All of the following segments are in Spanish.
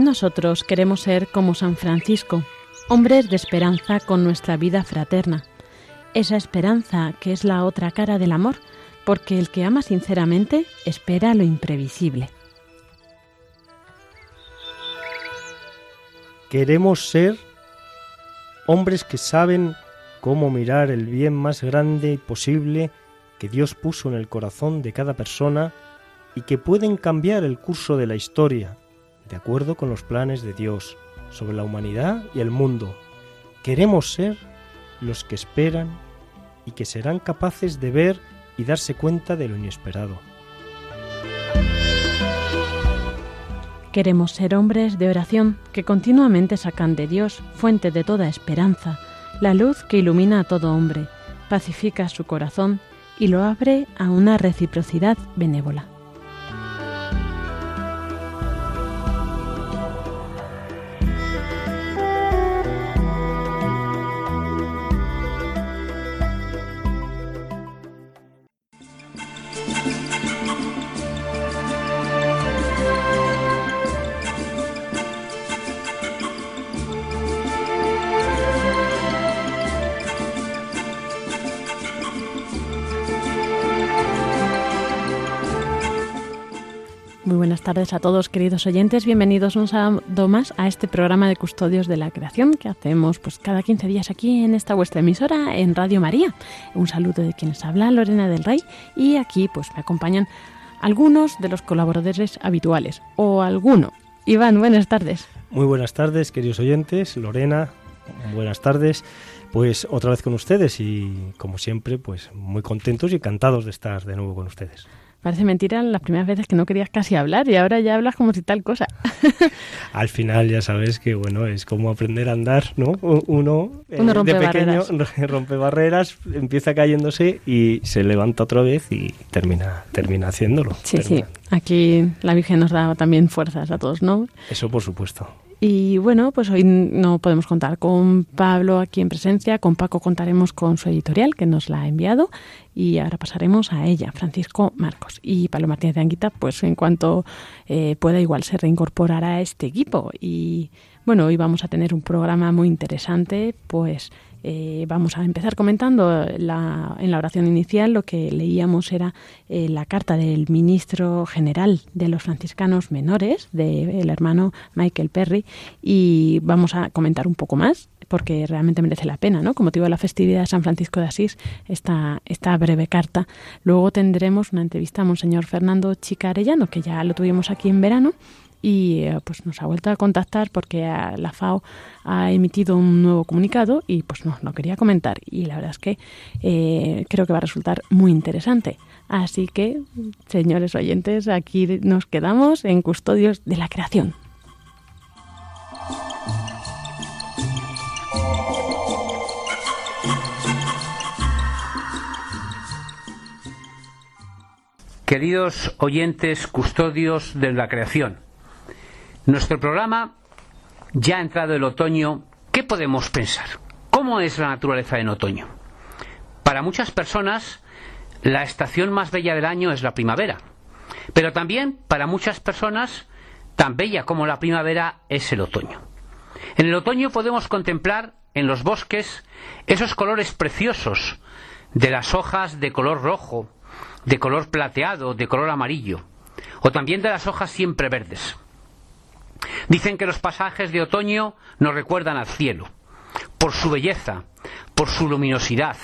Nosotros queremos ser como San Francisco, hombres de esperanza con nuestra vida fraterna. Esa esperanza que es la otra cara del amor, porque el que ama sinceramente espera lo imprevisible. Queremos ser hombres que saben cómo mirar el bien más grande posible que Dios puso en el corazón de cada persona y que pueden cambiar el curso de la historia de acuerdo con los planes de Dios sobre la humanidad y el mundo. Queremos ser los que esperan y que serán capaces de ver y darse cuenta de lo inesperado. Queremos ser hombres de oración que continuamente sacan de Dios, fuente de toda esperanza, la luz que ilumina a todo hombre, pacifica su corazón y lo abre a una reciprocidad benévola. Tardes a todos, queridos oyentes. Bienvenidos un sábado más a este programa de Custodios de la Creación que hacemos pues cada 15 días aquí en esta vuestra emisora en Radio María. Un saludo de quienes habla, Lorena del Rey, y aquí pues me acompañan algunos de los colaboradores habituales o alguno. Iván, buenas tardes. Muy buenas tardes, queridos oyentes. Lorena, buenas tardes. Pues otra vez con ustedes y como siempre, pues muy contentos y encantados de estar de nuevo con ustedes. Parece mentira las primeras veces que no querías casi hablar y ahora ya hablas como si tal cosa. Al final ya sabes que bueno, es como aprender a andar, ¿no? Uno, eh, rompe de pequeño barreras. rompe barreras, empieza cayéndose y se levanta otra vez y termina termina haciéndolo. Sí, sí. Aquí la Virgen nos da también fuerzas a todos, ¿no? Eso por supuesto. Y bueno, pues hoy no podemos contar con Pablo aquí en presencia, con Paco contaremos con su editorial que nos la ha enviado y ahora pasaremos a ella, Francisco Marcos. Y Pablo Martínez de Anguita, pues en cuanto eh, pueda igual se reincorporará a este equipo. Y bueno, hoy vamos a tener un programa muy interesante, pues eh, vamos a empezar comentando la, en la oración inicial lo que leíamos era eh, la carta del ministro general de los franciscanos menores, del hermano Michael Perry, y vamos a comentar un poco más porque realmente merece la pena, ¿no? Con motivo de la festividad de San Francisco de Asís, esta, esta breve carta. Luego tendremos una entrevista a Monseñor Fernando Chica Arellano, que ya lo tuvimos aquí en verano, y eh, pues nos ha vuelto a contactar porque a la FAO ha emitido un nuevo comunicado y pues nos lo quería comentar y la verdad es que eh, creo que va a resultar muy interesante. Así que, señores oyentes, aquí nos quedamos en Custodios de la Creación. Queridos oyentes, custodios de la creación, nuestro programa ya ha entrado el otoño. ¿Qué podemos pensar? ¿Cómo es la naturaleza en otoño? Para muchas personas, la estación más bella del año es la primavera. Pero también, para muchas personas, tan bella como la primavera es el otoño. En el otoño podemos contemplar en los bosques esos colores preciosos de las hojas de color rojo, de color plateado, de color amarillo, o también de las hojas siempre verdes. Dicen que los pasajes de otoño nos recuerdan al cielo, por su belleza, por su luminosidad,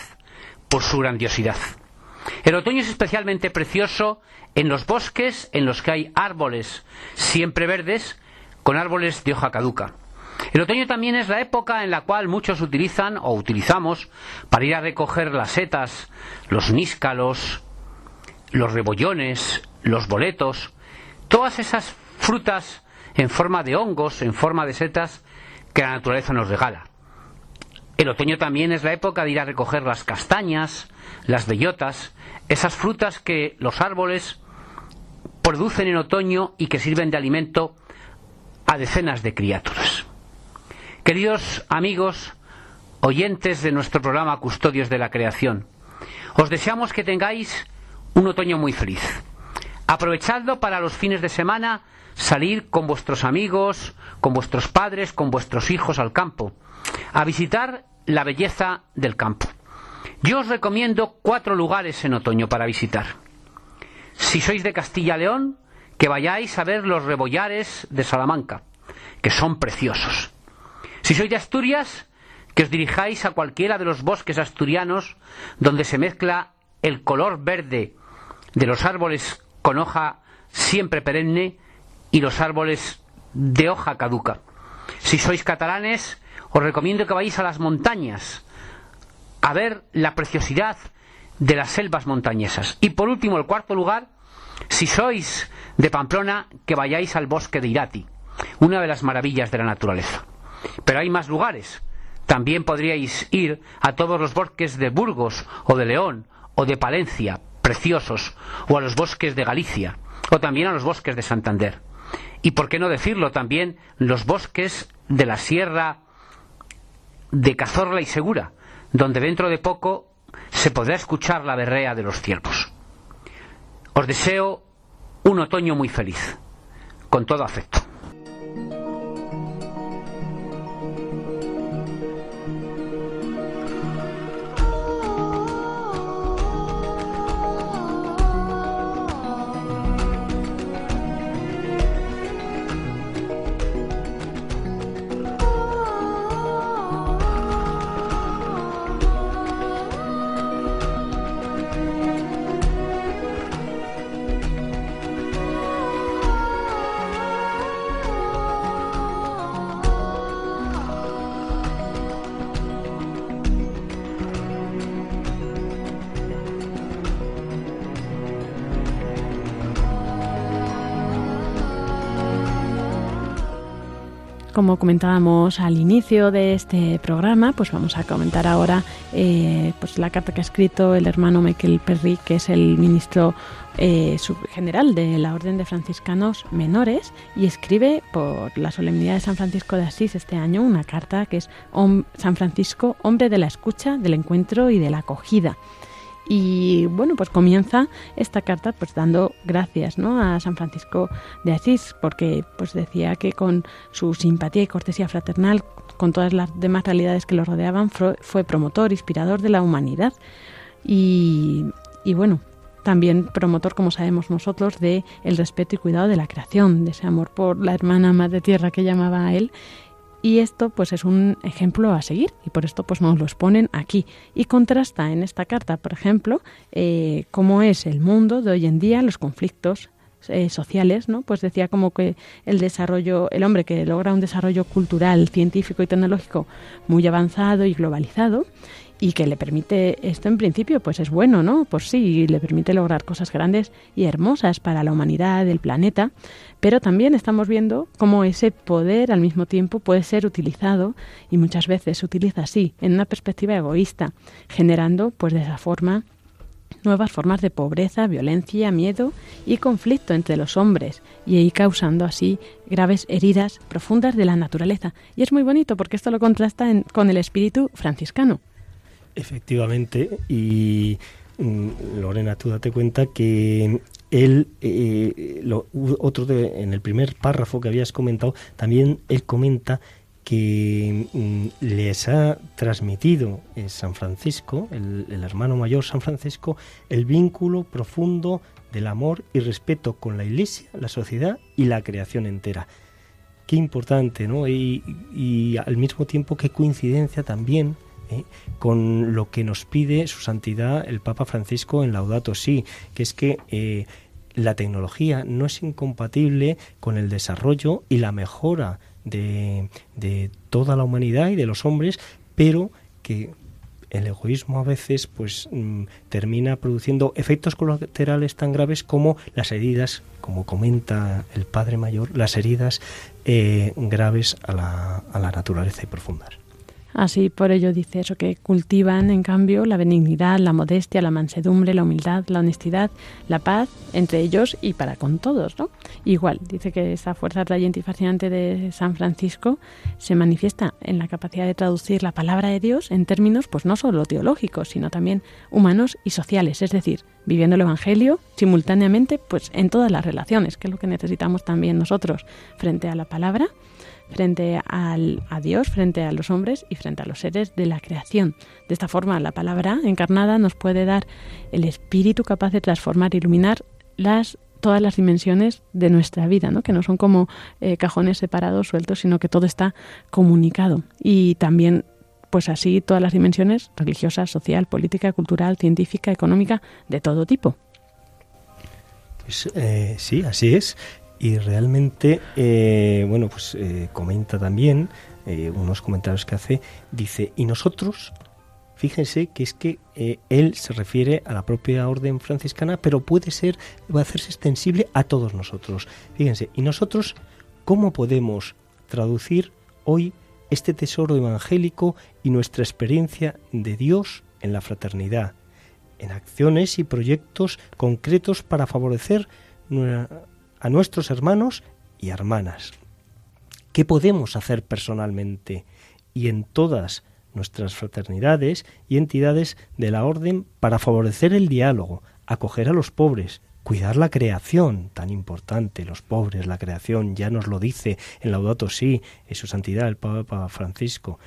por su grandiosidad. El otoño es especialmente precioso en los bosques en los que hay árboles siempre verdes con árboles de hoja caduca. El otoño también es la época en la cual muchos utilizan o utilizamos para ir a recoger las setas, los níscalos, los rebollones, los boletos, todas esas frutas en forma de hongos, en forma de setas que la naturaleza nos regala. El otoño también es la época de ir a recoger las castañas, las bellotas, esas frutas que los árboles producen en otoño y que sirven de alimento a decenas de criaturas. Queridos amigos, oyentes de nuestro programa Custodios de la Creación, os deseamos que tengáis un otoño muy feliz. Aprovechadlo para los fines de semana salir con vuestros amigos, con vuestros padres, con vuestros hijos al campo, a visitar la belleza del campo. Yo os recomiendo cuatro lugares en otoño para visitar. Si sois de Castilla-León, que vayáis a ver los rebollares de Salamanca, que son preciosos. Si sois de Asturias, que os dirijáis a cualquiera de los bosques asturianos donde se mezcla el color verde de los árboles con hoja siempre perenne y los árboles de hoja caduca. Si sois catalanes, os recomiendo que vayáis a las montañas a ver la preciosidad de las selvas montañesas. Y por último, el cuarto lugar, si sois de Pamplona, que vayáis al bosque de Irati, una de las maravillas de la naturaleza. Pero hay más lugares. También podríais ir a todos los bosques de Burgos o de León o de Palencia, preciosos, o a los bosques de Galicia, o también a los bosques de Santander. Y por qué no decirlo también, los bosques de la sierra de Cazorla y Segura, donde dentro de poco se podrá escuchar la berrea de los ciervos. Os deseo un otoño muy feliz, con todo afecto. Como comentábamos al inicio de este programa, pues vamos a comentar ahora eh, pues la carta que ha escrito el hermano Michael Perry, que es el ministro eh, general de la Orden de Franciscanos Menores, y escribe por la solemnidad de San Francisco de Asís este año una carta que es San Francisco, hombre de la escucha, del encuentro y de la acogida. Y bueno, pues comienza esta carta pues dando gracias ¿no? a San Francisco de Asís, porque pues decía que con su simpatía y cortesía fraternal, con todas las demás realidades que lo rodeaban, fue promotor, inspirador de la humanidad. Y, y bueno, también promotor, como sabemos nosotros, de el respeto y cuidado de la creación, de ese amor por la hermana madre tierra que llamaba a él y esto pues es un ejemplo a seguir y por esto pues nos lo exponen aquí. Y contrasta en esta carta, por ejemplo, eh, cómo es el mundo de hoy en día, los conflictos eh, sociales, ¿no? Pues decía como que el desarrollo, el hombre que logra un desarrollo cultural, científico y tecnológico muy avanzado y globalizado, y que le permite esto en principio pues es bueno, ¿no? Pues sí, le permite lograr cosas grandes y hermosas para la humanidad, el planeta, pero también estamos viendo cómo ese poder al mismo tiempo puede ser utilizado y muchas veces se utiliza así, en una perspectiva egoísta, generando pues de esa forma nuevas formas de pobreza, violencia, miedo y conflicto entre los hombres y ahí causando así graves heridas profundas de la naturaleza. Y es muy bonito porque esto lo contrasta con el espíritu franciscano. Efectivamente, y mm, Lorena, tú date cuenta que él, eh, lo, otro de, en el primer párrafo que habías comentado, también él comenta que mm, les ha transmitido eh, San Francisco, el, hermano mayor San Francisco, el vínculo profundo del amor y respeto con la Iglesia, la sociedad y la creación entera. Qué importante, ¿no? Y, al mismo tiempo qué coincidencia también ¿eh? con lo que nos pide su santidad el Papa Francisco en Laudato Si, que es que eh, la tecnología no es incompatible con el desarrollo y la mejora de, toda la humanidad y de los hombres, pero que el egoísmo a veces pues mm, termina produciendo efectos colaterales tan graves como las heridas, como comenta el padre mayor, las heridas eh, graves a la, a la naturaleza y profundas. Así por ello dice eso, que cultivan en cambio la benignidad, la modestia, la mansedumbre, la humildad, la honestidad, la paz entre ellos y para con todos, ¿no? Igual, dice que esa fuerza atrayente y fascinante de San Francisco se manifiesta en la capacidad de traducir la palabra de Dios en términos pues no solo teológicos, sino también humanos y sociales, es decir, viviendo el Evangelio simultáneamente pues en todas las relaciones, que es lo que necesitamos también nosotros frente a la palabra frente al, a Dios, frente a los hombres y frente a los seres de la creación. De esta forma, la palabra encarnada nos puede dar el espíritu capaz de transformar, iluminar las todas las dimensiones de nuestra vida, ¿no? que no son como eh, cajones separados, sueltos, sino que todo está comunicado. Y también, pues así, todas las dimensiones religiosa, social, política, cultural, científica, económica, de todo tipo. Pues, eh, sí, así es y realmente, eh, bueno, pues eh, comenta también eh, unos comentarios que hace, dice, y nosotros, fíjense que es que él se refiere a la propia orden franciscana, pero puede ser, va a hacerse extensible a todos nosotros. Fíjense, y nosotros, ¿cómo podemos traducir hoy este tesoro evangélico y nuestra experiencia de Dios en la fraternidad, en acciones y proyectos concretos para favorecer a nuestros hermanos y hermanas. ¿Qué podemos hacer personalmente y en todas nuestras fraternidades y entidades de la orden para favorecer el diálogo, acoger a los pobres, cuidar la creación, tan importante, los pobres, la creación, ya nos lo dice en Laudato Si, en su santidad el Papa Francisco,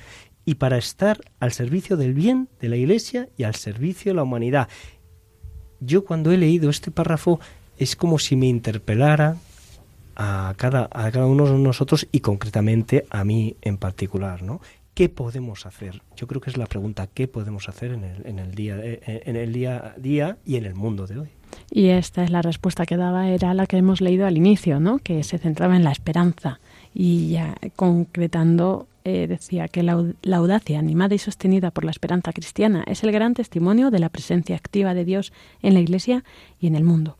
y para estar al servicio del bien de la Iglesia y al servicio de la humanidad. Yo cuando he leído este párrafo es como si me interpelara a cada, a cada uno de nosotros y concretamente a mí en particular, ¿no? ¿Qué podemos hacer? Yo creo que es la pregunta, ¿qué podemos hacer en el, en el, día, eh, en el día a día y en el mundo de hoy? Y esta es la respuesta que daba, era la que hemos leído al inicio, ¿no? que se centraba en la esperanza y ya concretando eh, decía que la, la, audacia animada y sostenida por la esperanza cristiana es el gran testimonio de la presencia activa de Dios en la Iglesia y en el mundo.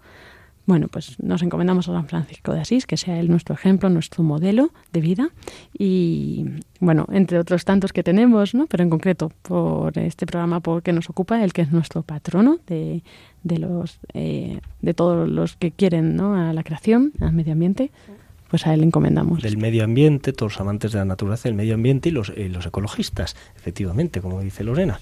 Bueno, pues nos encomendamos a San Francisco de Asís, que sea él nuestro ejemplo, nuestro modelo de vida y, bueno, entre otros tantos que tenemos, ¿no? Pero en concreto por este programa que nos ocupa, el que es nuestro patrono de, de los eh, de todos los que quieren, ¿no? A la creación, al medio ambiente pues a él encomendamos. Del medio ambiente, todos los amantes de la naturaleza, el medio ambiente y los, y los ecologistas, efectivamente, como dice Lorena.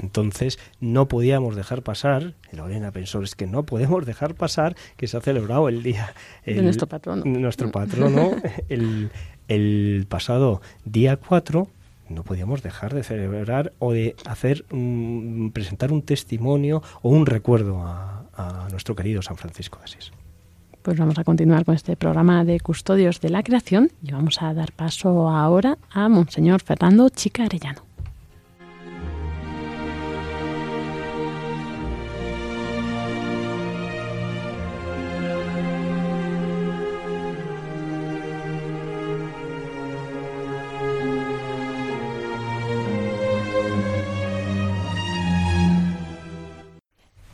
Entonces no podíamos dejar pasar, Lorena pensó, es que no podemos dejar pasar que se ha celebrado el día... de nuestro patrono. Nuestro patrono, el, el pasado día 4, no podíamos dejar de celebrar o de hacer presentar un testimonio o un recuerdo a, a, nuestro querido San Francisco de Asís. Pues vamos a continuar con este programa de Custodios de la Creación y vamos a dar paso ahora a Monseñor Fernando Chica Arellano.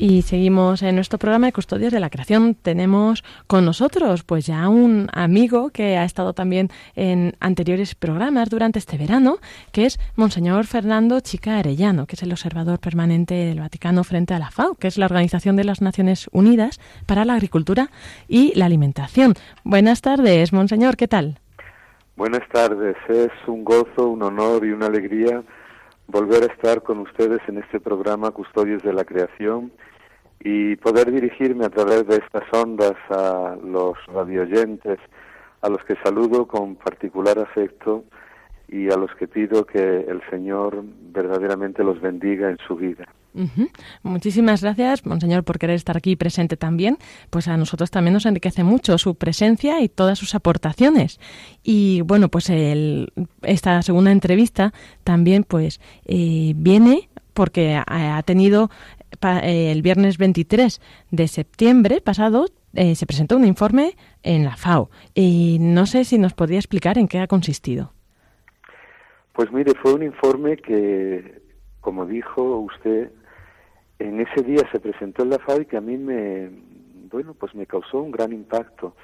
Y seguimos en nuestro programa de Custodios de la Creación. Tenemos con nosotros pues ya un amigo que ha estado también en anteriores programas durante este verano, que es Monseñor Fernando Chica Arellano, que es el observador permanente del Vaticano frente a la FAO, que es la Organización de las Naciones Unidas para la Agricultura y la Alimentación. Buenas tardes, Monseñor, ¿qué tal? Buenas tardes, es un gozo, un honor y una alegría volver a estar con ustedes en este programa Custodios de la Creación y poder dirigirme a través de estas ondas a los radioyentes, a los que saludo con particular afecto y a los que pido que el Señor verdaderamente los bendiga en su vida. Muchísimas gracias, Monseñor, por querer estar aquí presente también. Pues a nosotros también nos enriquece mucho su presencia y todas sus aportaciones. Y bueno, pues el, esta segunda entrevista también pues eh, viene porque ha tenido eh, el viernes 23 de septiembre pasado eh, se presentó un informe en la FAO y no sé si nos podría explicar en qué ha consistido. Pues mire, fue un informe que, como dijo usted, en ese día se presentó en la FAO y que a mí me, bueno, pues me causó un gran impacto.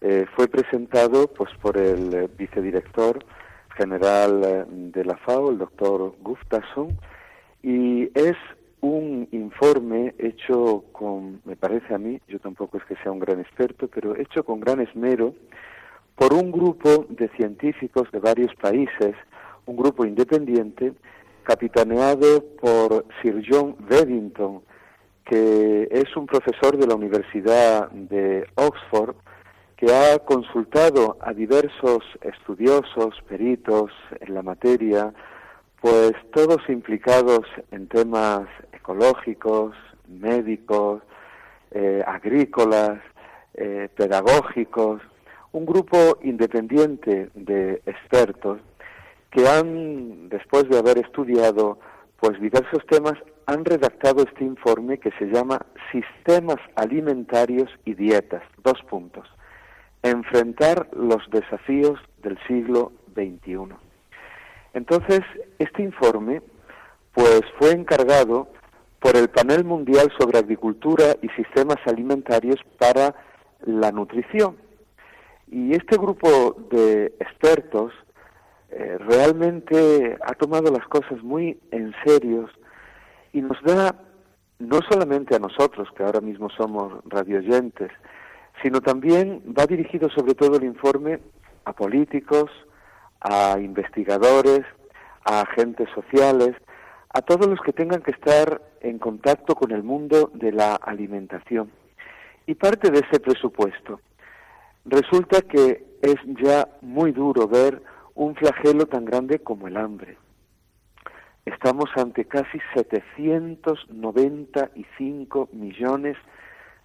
Eh, fue presentado pues por el vicedirector general de la FAO, el doctor Gustafsson, y es un informe hecho con, me parece a mí, yo tampoco es que sea un gran experto, pero hecho con gran esmero por un grupo de científicos de varios países un grupo independiente capitaneado por Sir John Beddington, que es un profesor de la Universidad de Oxford, que ha consultado a diversos estudiosos, peritos en la materia, pues todos implicados en temas ecológicos, médicos, eh, agrícolas, eh, pedagógicos, un grupo independiente de expertos que han, después de haber estudiado pues diversos temas, han redactado este informe que se llama Sistemas Alimentarios y Dietas. Dos puntos. Enfrentar los desafíos del siglo XXI. Entonces, este informe pues fue encargado por el Panel Mundial sobre Agricultura y Sistemas Alimentarios para la Nutrición. Y este grupo de expertos eh, realmente ha tomado las cosas muy en serio y nos da, no solamente a nosotros, que ahora mismo somos radioyentes, sino también va dirigido sobre todo el informe a políticos, a investigadores, a agentes sociales, a todos los que tengan que estar en contacto con el mundo de la alimentación. Y parte de ese presupuesto. Resulta que es ya muy duro ver un flagelo tan grande como el hambre. Estamos ante casi 795 millones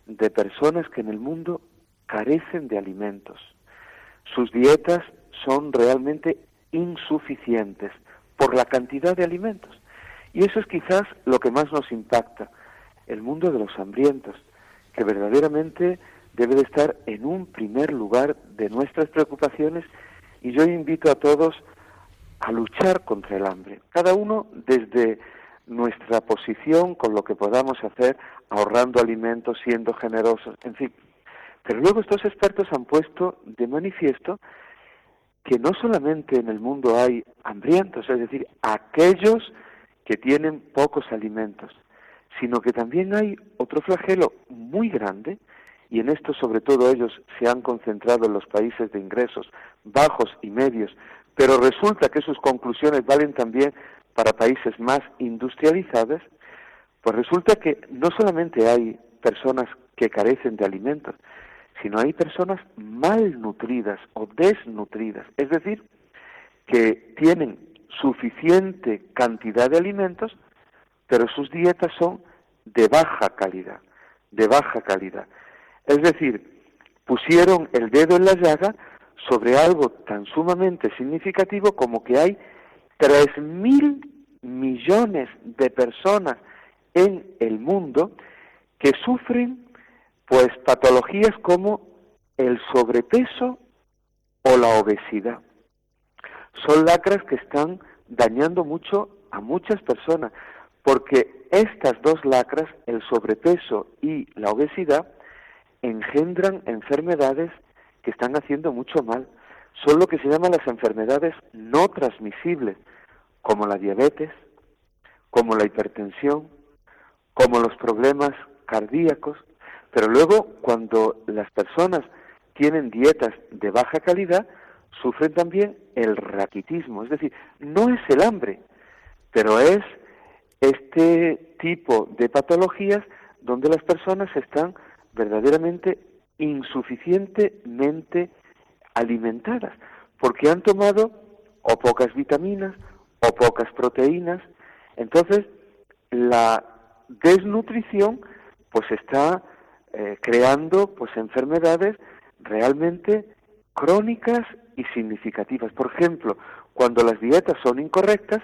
de personas que en el mundo carecen de alimentos. Sus dietas son realmente insuficientes por la cantidad de alimentos. Y eso es quizás lo que más nos impacta, el mundo de los hambrientos, que verdaderamente debe de estar en un primer lugar de nuestras preocupaciones y yo invito a todos a luchar contra el hambre, cada uno desde nuestra posición con lo que podamos hacer, ahorrando alimentos, siendo generosos, en fin. Pero luego estos expertos han puesto de manifiesto que no solamente en el mundo hay hambrientos, es decir, aquellos que tienen pocos alimentos, sino que también hay otro flagelo muy grande, y en esto sobre todo ellos se han concentrado en los países de ingresos bajos y medios, pero resulta que sus conclusiones valen también para países más industrializados, pues resulta que no solamente hay personas que carecen de alimentos, sino hay personas malnutridas o desnutridas, es decir, que tienen suficiente cantidad de alimentos, pero sus dietas son de baja calidad, de baja calidad. Es decir, pusieron el dedo en la llaga sobre algo tan sumamente significativo como que hay tres mil millones de personas en el mundo que sufren pues patologías como el sobrepeso o la obesidad. Son lacras que están dañando mucho a muchas personas, porque estas dos lacras, el sobrepeso y la obesidad, engendran enfermedades que están haciendo mucho mal. Son lo que se llaman las enfermedades no transmisibles, como la diabetes, como la hipertensión, como los problemas cardíacos, pero luego cuando las personas tienen dietas de baja calidad, sufren también el raquitismo, es decir, no es el hambre, pero es este tipo de patologías donde las personas están verdaderamente insuficientemente alimentadas, porque han tomado o pocas vitaminas o pocas proteínas. Entonces, la desnutrición pues está eh, creando pues enfermedades realmente crónicas y significativas. Por ejemplo, cuando las dietas son incorrectas,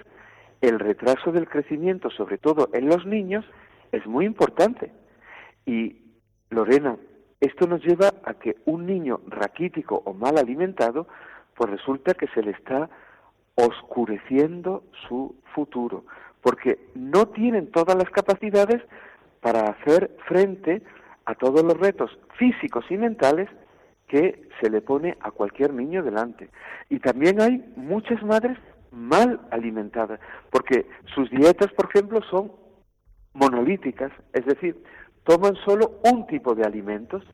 el retraso del crecimiento, sobre todo en los niños, es muy importante. Y Lorena, esto nos lleva a que un niño raquítico o mal alimentado, pues resulta que se le está oscureciendo su futuro, porque no tienen todas las capacidades para hacer frente a todos los retos físicos y mentales que se le pone a cualquier niño delante. Y también hay muchas madres mal alimentadas, porque sus dietas, por ejemplo, son monolíticas, es decir, toman solo un tipo de alimentos,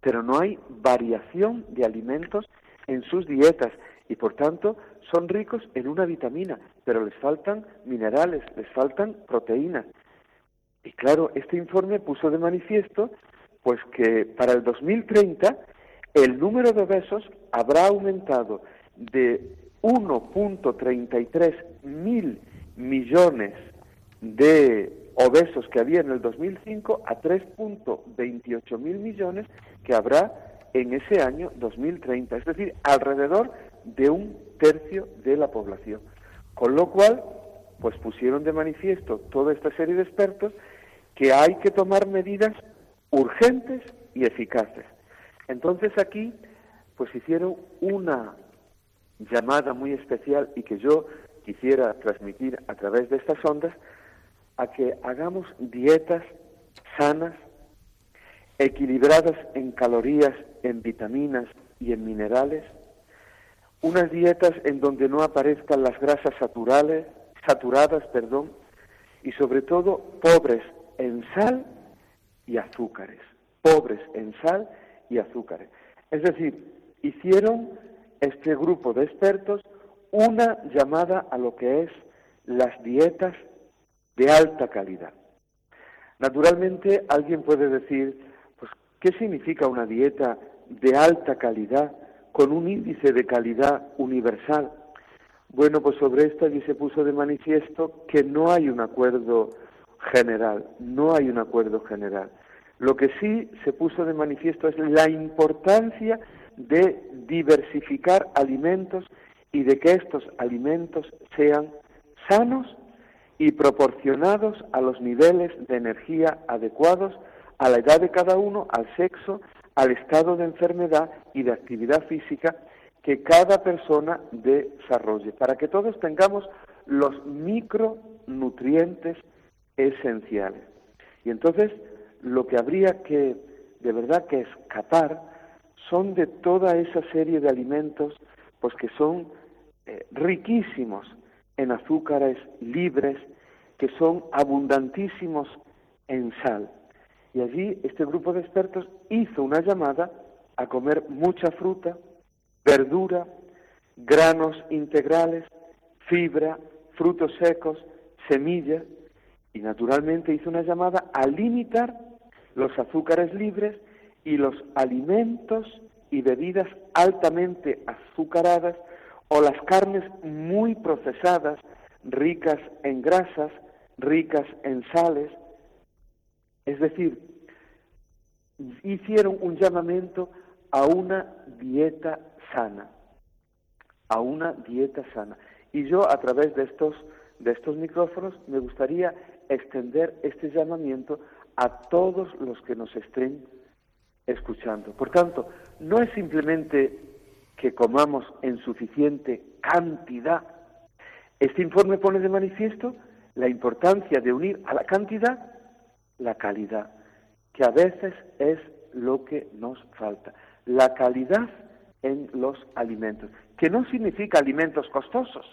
pero no hay variación de alimentos en sus dietas y por tanto son ricos en una vitamina, pero les faltan minerales, les faltan proteínas. Y claro, este informe puso de manifiesto pues que para el 2030 el número de obesos habrá aumentado de 1.33 mil millones de obesos que había en el 2005 a 3.28 mil millones que habrá en ese año 2030, es decir, alrededor de un tercio de la población. Con lo cual, pues pusieron de manifiesto toda esta serie de expertos que hay que tomar medidas urgentes y eficaces. Entonces aquí, pues hicieron una llamada muy especial y que yo quisiera transmitir a través de estas ondas, a que hagamos dietas sanas, equilibradas en calorías, en vitaminas y en minerales, unas dietas en donde no aparezcan las grasas saturadas, perdón, y sobre todo pobres en sal y azúcares, pobres en sal y azúcares. Es decir, hicieron este grupo de expertos una llamada a lo que es las dietas de alta calidad. Naturalmente, alguien puede decir, pues, ¿qué significa una dieta de alta calidad con un índice de calidad universal? Bueno, pues sobre esto allí se puso de manifiesto que no hay un acuerdo general, no hay un acuerdo general. Lo que sí se puso de manifiesto es la importancia de diversificar alimentos y de que estos alimentos sean sanos y proporcionados a los niveles de energía adecuados a la edad de cada uno, al sexo, al estado de enfermedad y de actividad física que cada persona desarrolle, para que todos tengamos los micronutrientes esenciales. Y entonces lo que habría que de verdad que escapar son de toda esa serie de alimentos pues que son eh, riquísimos en azúcares libres, que son abundantísimos en sal. Y allí este grupo de expertos hizo una llamada a comer mucha fruta, verdura, granos integrales, fibra, frutos secos, semillas, y naturalmente hizo una llamada a limitar los azúcares libres y los alimentos y bebidas altamente azucaradas o las carnes muy procesadas, ricas en grasas, ricas en sales. Es decir, hicieron un llamamiento a una dieta sana, a una dieta sana. Y yo a través de estos, de estos micrófonos me gustaría extender este llamamiento a todos los que nos estén escuchando. Por tanto, no es simplemente que comamos en suficiente cantidad. Este informe pone de manifiesto la importancia de unir a la cantidad la calidad, que a veces es lo que nos falta. La calidad en los alimentos, que no significa alimentos costosos,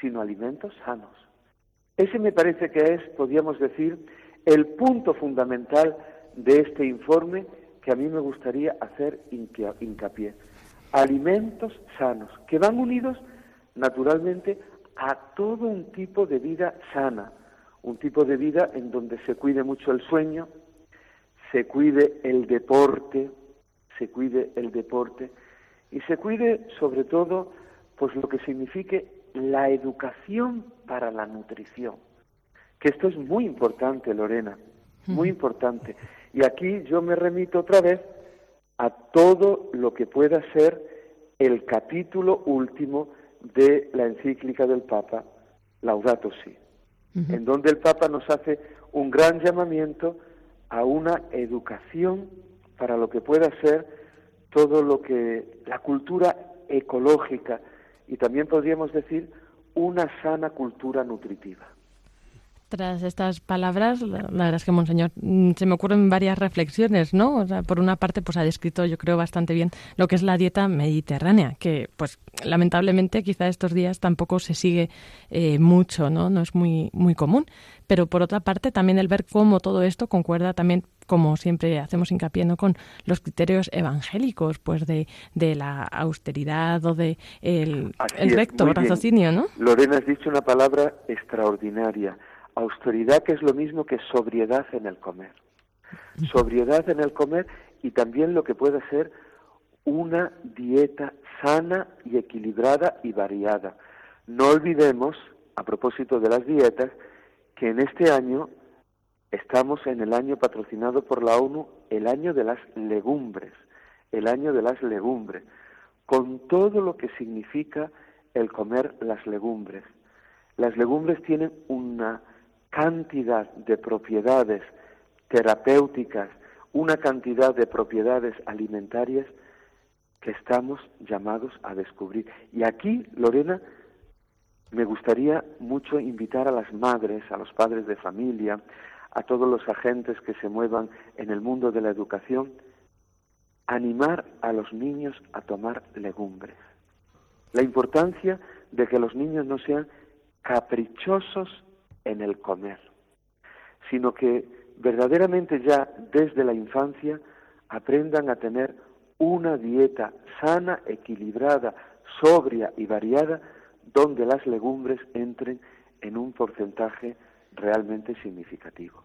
sino alimentos sanos. Ese me parece que es, podríamos decir, el punto fundamental de este informe que a mí me gustaría hacer hincapié. Alimentos sanos, que van unidos naturalmente a todo un tipo de vida sana, un tipo de vida en donde se cuide mucho el sueño, se cuide el deporte, se cuide el deporte y se cuide sobre todo pues lo que signifique la educación para la nutrición. Que esto es muy importante, Lorena, muy importante. Y aquí yo me remito otra vez a todo lo que pueda ser el capítulo último de la encíclica del Papa, Laudato Si, en donde el Papa nos hace un gran llamamiento a una educación para lo que pueda ser todo lo que la cultura ecológica y también podríamos decir una sana cultura nutritiva. Tras estas palabras, la, verdad es que, Monseñor, mm, se me ocurren varias reflexiones, ¿no? O sea, por una parte, pues ha descrito, yo creo, bastante bien lo que es la dieta mediterránea, que, pues, lamentablemente, quizá estos días tampoco se sigue eh, mucho, ¿no? No es muy, muy común. Pero, por otra parte, también el ver cómo todo esto concuerda también como siempre hacemos hincapié ¿no? con los criterios evangélicos, pues de, de la austeridad o de el, recto raciocinio, ¿no? Lorena, has dicho una palabra extraordinaria austeridad que es lo mismo que sobriedad en el comer. Sobriedad en el comer y también lo que puede ser una dieta sana y equilibrada y variada. No olvidemos, a propósito de las dietas, que en este año estamos en el año patrocinado por la ONU, el año de las legumbres, el año de las legumbres, con todo lo que significa el comer las legumbres. Las legumbres tienen una cantidad de propiedades terapéuticas, una cantidad de propiedades alimentarias que estamos llamados a descubrir. Y aquí, Lorena, me gustaría mucho invitar a las madres, a los padres de familia, a todos los agentes que se muevan en el mundo de la educación, animar a los niños a tomar legumbres. La importancia de que los niños no sean caprichosos en el comer, sino que verdaderamente ya desde la infancia aprendan a tener una dieta sana, equilibrada, sobria y variada, donde las legumbres entren en un porcentaje realmente significativo.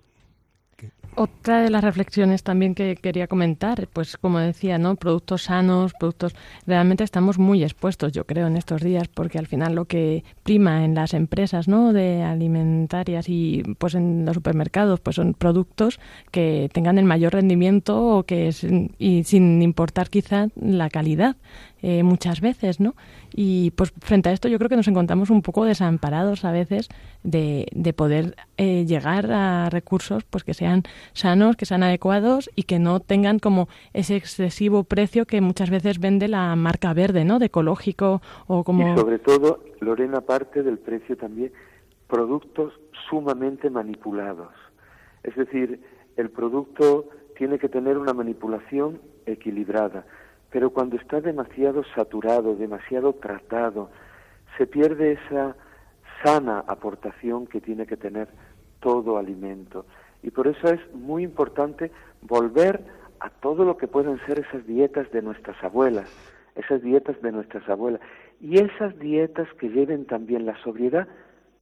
Otra de las reflexiones también que quería comentar, pues como decía, ¿no? Productos sanos, productos realmente estamos muy expuestos, yo creo, en estos días, porque al final lo que prima en las empresas, ¿no? De alimentarias y pues en los supermercados, pues son productos que tengan el mayor rendimiento o que y sin importar quizá la calidad. Eh, muchas veces, ¿no? Y pues frente a esto yo creo que nos encontramos un poco desamparados a veces de, de poder eh, llegar a recursos pues que sean sanos, que sean adecuados y que no tengan como ese excesivo precio que muchas veces vende la marca verde, ¿no? De ecológico o como... Y sobre todo, Lorena, parte del precio también, productos sumamente manipulados. Es decir, el producto tiene que tener una manipulación equilibrada pero cuando está demasiado saturado, demasiado tratado, se pierde esa sana aportación que tiene que tener todo alimento. Y por eso es muy importante volver a todo lo que pueden ser esas dietas de nuestras abuelas, esas dietas de nuestras abuelas, y esas dietas que lleven también la sobriedad,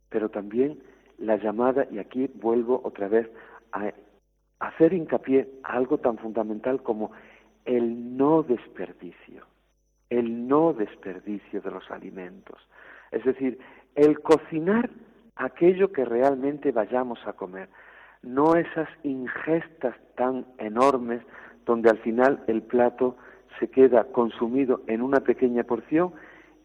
pero también la llamada, y aquí vuelvo otra vez a hacer hincapié a algo tan fundamental como el no desperdicio, el no desperdicio de los alimentos. Es decir, el cocinar aquello que realmente vayamos a comer, no esas ingestas tan enormes donde al final el plato se queda consumido en una pequeña porción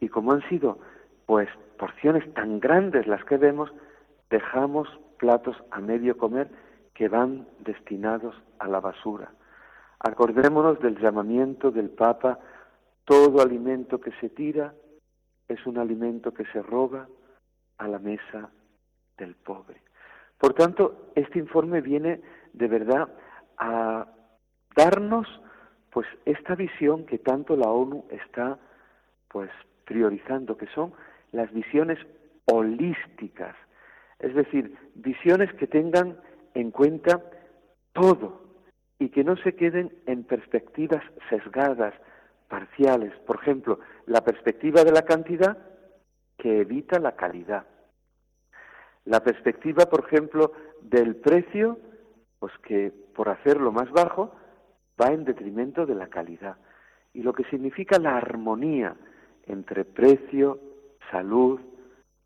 y como han sido pues porciones tan grandes las que vemos, dejamos platos a medio comer que van destinados a la basura. Acordémonos del llamamiento del Papa, todo alimento que se tira es un alimento que se roba a la mesa del pobre. Por tanto, este informe viene de verdad a darnos pues esta visión que tanto la ONU está pues priorizando, que son las visiones holísticas, es decir, visiones que tengan en cuenta todo, y que no se queden en perspectivas sesgadas, parciales. Por ejemplo, la perspectiva de la cantidad que evita la calidad. La perspectiva, por ejemplo, del precio, pues que por hacerlo más bajo va en detrimento de la calidad. Y lo que significa la armonía entre precio, salud,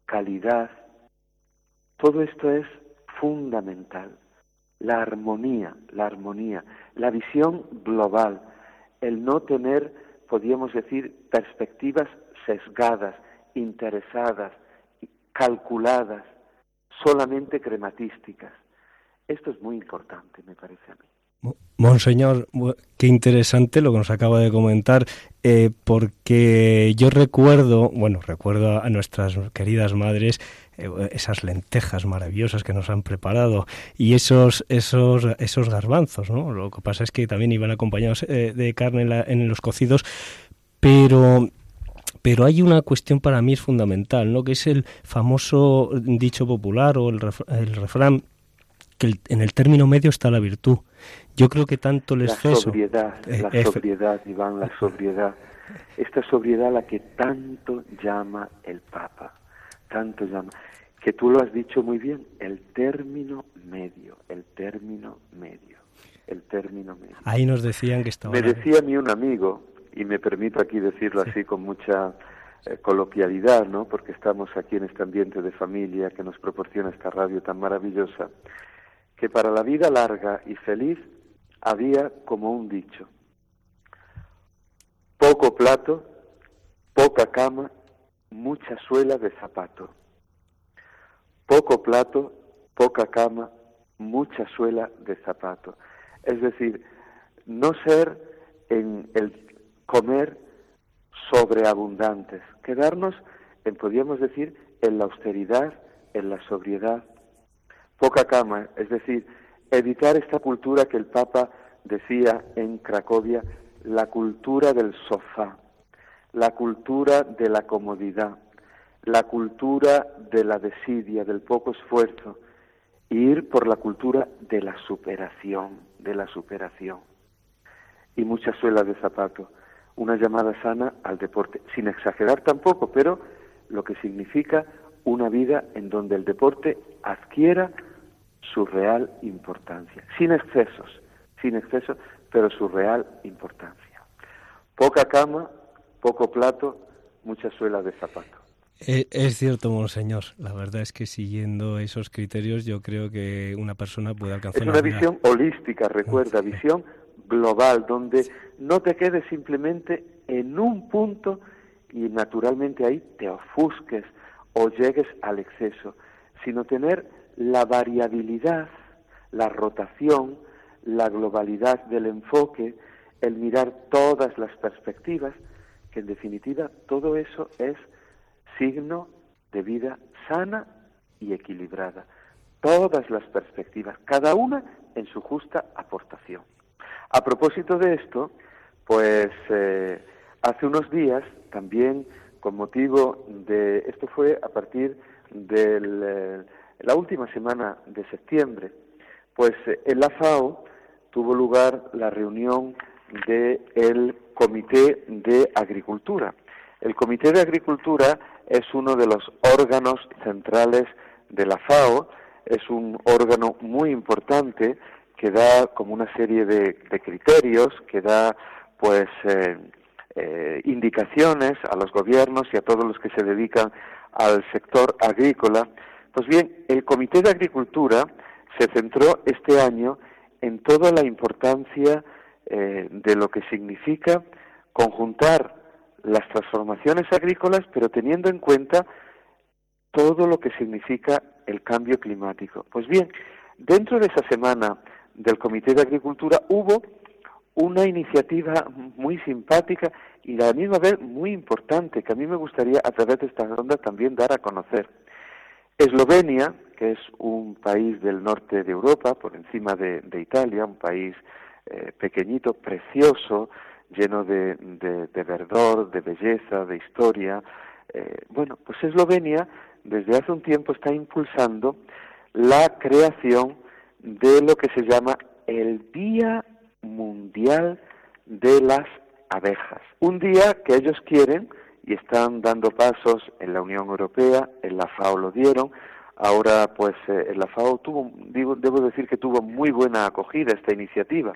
calidad. Todo esto es fundamental. La armonía, la armonía, la visión global, el no tener, podríamos decir, perspectivas sesgadas, interesadas, calculadas, solamente crematísticas. Esto es muy importante, me parece a mí. Monseñor, qué interesante lo que nos acaba de comentar, eh, porque yo recuerdo, bueno, recuerdo a nuestras queridas madres esas lentejas maravillosas que nos han preparado y esos esos esos garbanzos, ¿no? Lo que pasa es que también iban acompañados eh, de carne en, en los cocidos, pero pero hay una cuestión para mí es fundamental, ¿no? Que es el famoso dicho popular o el, refrán que en el término medio está la virtud. Yo creo que tanto el exceso... La sobriedad, eh, la sobriedad, Iván, la sobriedad. Esta sobriedad a la que tanto llama el Papa, tanto llama, que tú lo has dicho muy bien, el término medio, el término medio, el término medio. Ahí nos decían que estaba... Me decía a mí un amigo, y me permito aquí decirlo así con mucha eh, coloquialidad, ¿no? Porque estamos aquí en este ambiente de familia que nos proporciona esta radio tan maravillosa, que para la vida larga y feliz había como un dicho, poco plato, poca cama, mucha suela de zapato. Poco plato, poca cama, mucha suela de zapato. Es decir, no ser en el comer sobreabundantes, quedarnos en, podríamos decir, en la austeridad, en la sobriedad, poca cama, es decir, evitar esta cultura que el Papa decía en Cracovia, la cultura del sofá, la cultura de la comodidad, la cultura de la desidia, del poco esfuerzo, e ir por la cultura de la superación, de la superación. Y mucha suela de zapato, una llamada sana al deporte, sin exagerar tampoco, pero lo que significa una vida en donde el deporte adquiera su real importancia, sin excesos, sin excesos, pero su real importancia. Poca cama, poco plato, mucha suela de zapato. Eh, es cierto, monseñor. La verdad es que siguiendo esos criterios, yo creo que una persona puede alcanzar. Es una, visión holística, recuerda, visión global, donde no te quedes simplemente en un punto y naturalmente ahí te ofusques o llegues al exceso, sino tener la variabilidad, la rotación, la globalidad del enfoque, el mirar todas las perspectivas, que en definitiva todo eso es signo de vida sana y equilibrada. Todas las perspectivas, cada una en su justa aportación. A propósito de esto, pues eh, hace unos días también con motivo de, esto fue a partir de eh, la última semana de septiembre, pues eh, en la FAO tuvo lugar la reunión del Comité de Agricultura. El Comité de Agricultura es uno de los órganos centrales de la FAO, es un órgano muy importante que da como una serie de, criterios, que da pues eh, eh, indicaciones a los gobiernos y a todos los que se dedican al sector agrícola. Pues bien, el Comité de Agricultura se centró este año en toda la importancia eh, de lo que significa conjuntar las transformaciones agrícolas, pero teniendo en cuenta todo lo que significa el cambio climático. Pues bien, dentro de esa semana del Comité de Agricultura hubo una iniciativa muy simpática y a la misma vez muy importante que a mí me gustaría a través de esta ronda también dar a conocer. Eslovenia, que es un país del norte de Europa, por encima de, Italia, un país eh, pequeñito, precioso, lleno de, verdor, de belleza, de historia. Eh, bueno, pues Eslovenia desde hace un tiempo está impulsando la creación de lo que se llama el Día Mundial de las Abejas. Un día que ellos quieren y están dando pasos en la Unión Europea, en la FAO lo dieron, ahora pues eh, en la FAO tuvo, debo decir que tuvo muy buena acogida esta iniciativa.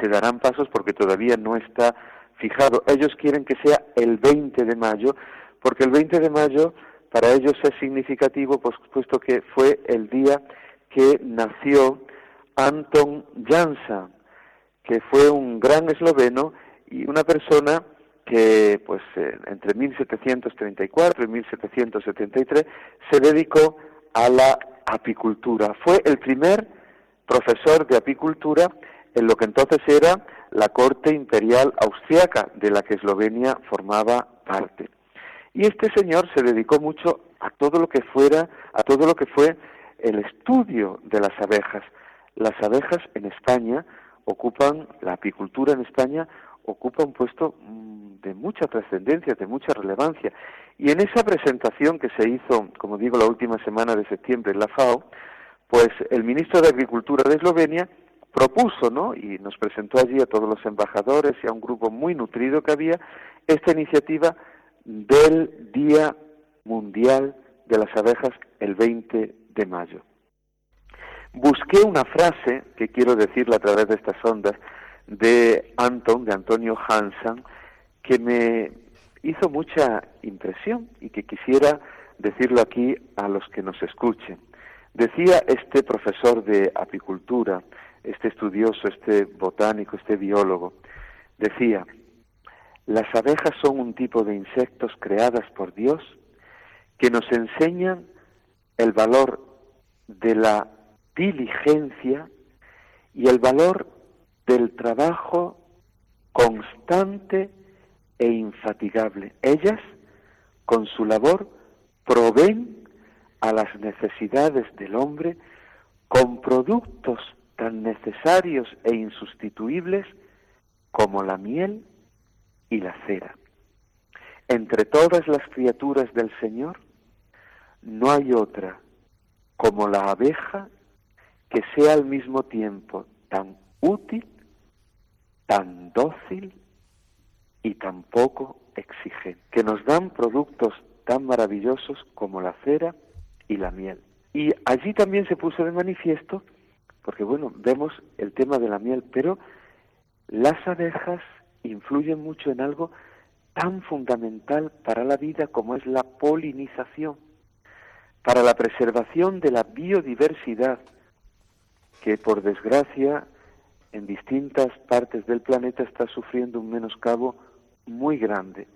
Se darán pasos porque todavía no está fijado. Ellos quieren que sea el 20 de mayo, porque el 20 de mayo para ellos es significativo, pues, puesto que fue el día que nació Anton Jansa, que fue un gran esloveno y una persona que pues eh, entre 1734 y 1773 se dedicó a la apicultura. Fue el primer profesor de apicultura en lo que entonces era la corte imperial austriaca, de la que Eslovenia formaba parte. Y este señor se dedicó mucho a todo lo que fuera, a todo lo que fue el estudio de las abejas. Las abejas en España ocupan, la apicultura en España ocupa un puesto mm, de mucha trascendencia, de mucha relevancia. Y en esa presentación que se hizo, como digo, la última semana de septiembre en la FAO, pues el ministro de Agricultura de Eslovenia propuso, ¿no? Y nos presentó allí a todos los embajadores y a un grupo muy nutrido que había esta iniciativa del Día Mundial de las Abejas el 20 de mayo. Busqué una frase que quiero decirla a través de estas ondas de Anton, de Antonio Hansen, que me hizo mucha impresión y que quisiera decirlo aquí a los que nos escuchen. Decía este profesor de apicultura, este estudioso, este botánico, este biólogo, decía, las abejas son un tipo de insectos creadas por Dios que nos enseñan el valor de la diligencia y el valor del trabajo constante e infatigable. Ellas, con su labor, proveen a las necesidades del hombre con productos tan necesarios e insustituibles como la miel y la cera. Entre todas las criaturas del Señor, no hay otra como la abeja que sea al mismo tiempo tan útil, tan dócil y tan poco exigente, que nos dan productos tan maravillosos como la cera y la miel. Y allí también se puso de manifiesto, porque bueno, vemos el tema de la miel, pero las abejas influyen mucho en algo tan fundamental para la vida como es la polinización, para la preservación de la biodiversidad, que por desgracia en distintas partes del planeta está sufriendo un menoscabo muy grande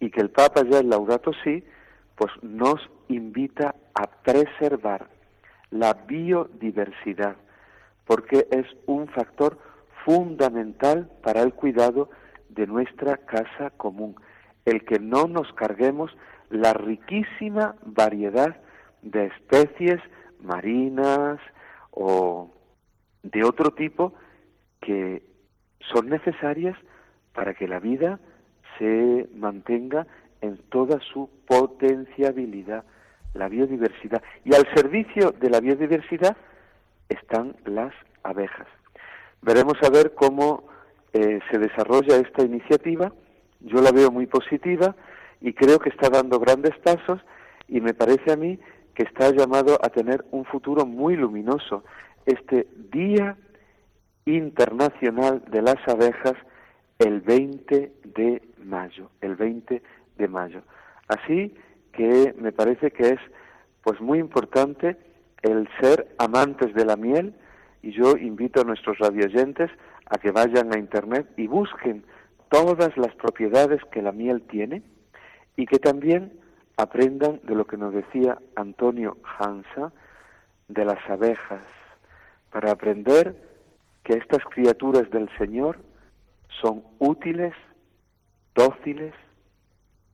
y que el Papa ya en Laudato Si pues nos invita a preservar la biodiversidad porque es un factor fundamental para el cuidado de nuestra casa común, el que no nos carguemos la riquísima variedad de especies marinas o de otro tipo que son necesarias para que la vida se mantenga en toda su potenciabilidad, la biodiversidad. Y al servicio de la biodiversidad están las abejas. Veremos a ver cómo eh, se desarrolla esta iniciativa. Yo la veo muy positiva y creo que está dando grandes pasos y me parece a mí que está llamado a tener un futuro muy luminoso. Este Día Internacional de las Abejas el 20 de mayo, el 20 de mayo. Así que me parece que es pues muy importante el ser amantes de la miel y yo invito a nuestros radioyentes a que vayan a internet y busquen todas las propiedades que la miel tiene y que también aprendan de lo que nos decía Antonio Hansa de las abejas para aprender que estas criaturas del Señor son útiles, dóciles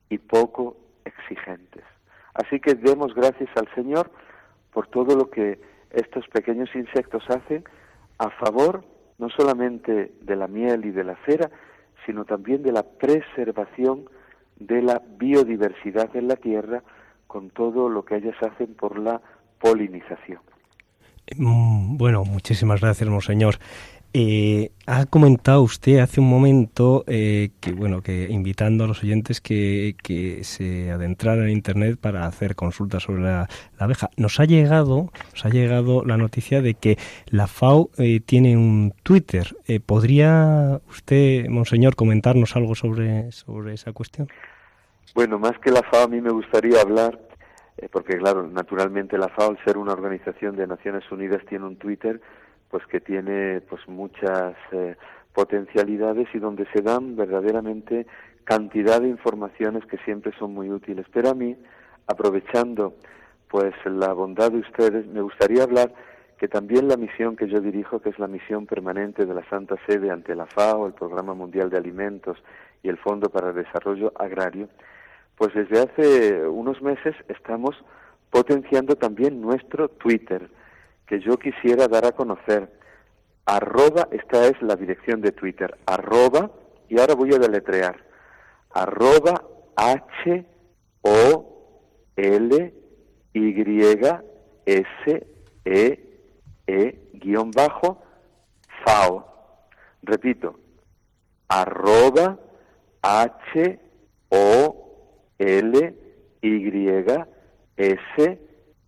y poco exigentes. Así que demos gracias al Señor por todo lo que estos pequeños insectos hacen a favor no solamente de la miel y de la cera, sino también de la preservación de la biodiversidad en la tierra con todo lo que ellas hacen por la polinización. Mm, bueno, muchísimas gracias, monseñor. Eh, ha comentado usted hace un momento eh, que, bueno, que invitando a los oyentes que, que, se adentraran en Internet para hacer consultas sobre la, abeja. Nos ha llegado, nos ha llegado la noticia de que la FAO eh, tiene un Twitter. ¿Podría usted, monseñor, comentarnos algo sobre, sobre esa cuestión? Bueno, más que la FAO, a mí me gustaría hablar, porque claro, naturalmente la FAO, al ser una organización de Naciones Unidas, tiene un Twitter pues que tiene pues muchas eh, potencialidades y donde se dan verdaderamente cantidad de informaciones que siempre son muy útiles. Pero a mí, aprovechando pues la bondad de ustedes, me gustaría hablar que también la misión que yo dirijo, que es la misión permanente de la Santa Sede ante la FAO, el Programa Mundial de Alimentos y el Fondo para el Desarrollo Agrario, pues desde hace unos meses estamos potenciando también nuestro Twitter, que yo quisiera dar a conocer. Arroba, esta es la dirección de Twitter, arroba, y ahora voy a deletrear, arroba H O L Y S E E guion bajo FAO. Repito, arroba H O L Y S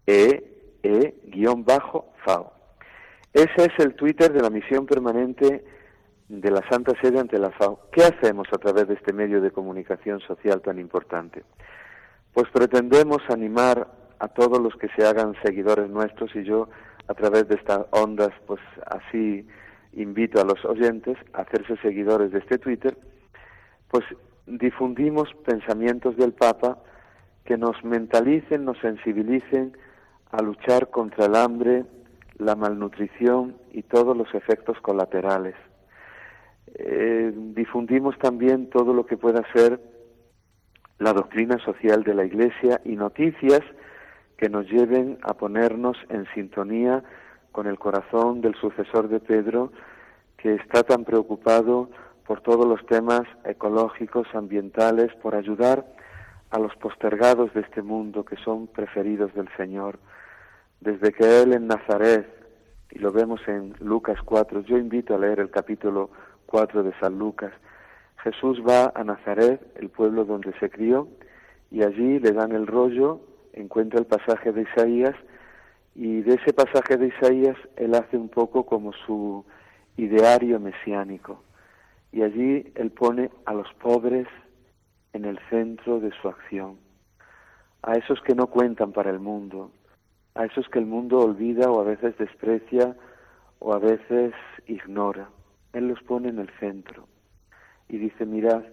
E e-FAO. Ese es el Twitter de la misión permanente de la Santa Sede ante la FAO. ¿Qué hacemos a través de este medio de comunicación social tan importante? Pues pretendemos animar a todos los que se hagan seguidores nuestros y yo a través de estas ondas, pues así invito a los oyentes a hacerse seguidores de este Twitter, pues difundimos pensamientos del Papa que nos mentalicen, nos sensibilicen, a luchar contra el hambre, la malnutrición y todos los efectos colaterales. Eh, difundimos también todo lo que pueda ser la doctrina social de la Iglesia y noticias que nos lleven a ponernos en sintonía con el corazón del sucesor de Pedro, que está tan preocupado por todos los temas ecológicos, ambientales, por ayudar a los postergados de este mundo que son preferidos del Señor desde que él en Nazaret, y lo vemos en Lucas 4, yo invito a leer el capítulo 4 de San Lucas, Jesús va a Nazaret, el pueblo donde se crió, y allí le dan el rollo, encuentra el pasaje de Isaías, y de ese pasaje de Isaías él hace un poco como su ideario mesiánico. Y allí él pone a los pobres en el centro de su acción, a esos que no cuentan para el mundo, a esos que el mundo olvida o a veces desprecia o a veces ignora. Él los pone en el centro y dice, mirad,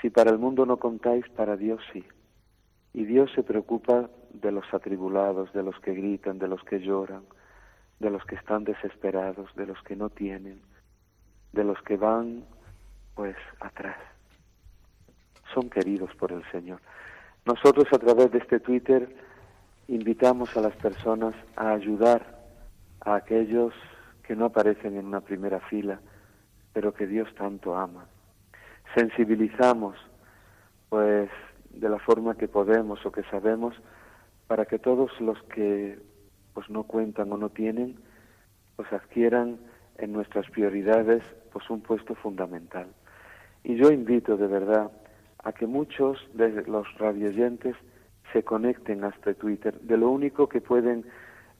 si para el mundo no contáis, para Dios sí. Y Dios se preocupa de los atribulados, de los que gritan, de los que lloran, de los que están desesperados, de los que no tienen, de los que van pues atrás. Son queridos por el Señor. Nosotros a través de este Twitter invitamos a las personas a ayudar a aquellos que no aparecen en una primera fila, pero que Dios tanto ama. Sensibilizamos, pues, de la forma que podemos o que sabemos, para que todos los que pues no cuentan o no tienen, pues adquieran en nuestras prioridades pues un puesto fundamental. Y yo invito de verdad a que muchos de los radioyentes se conecten a este Twitter. De lo único que pueden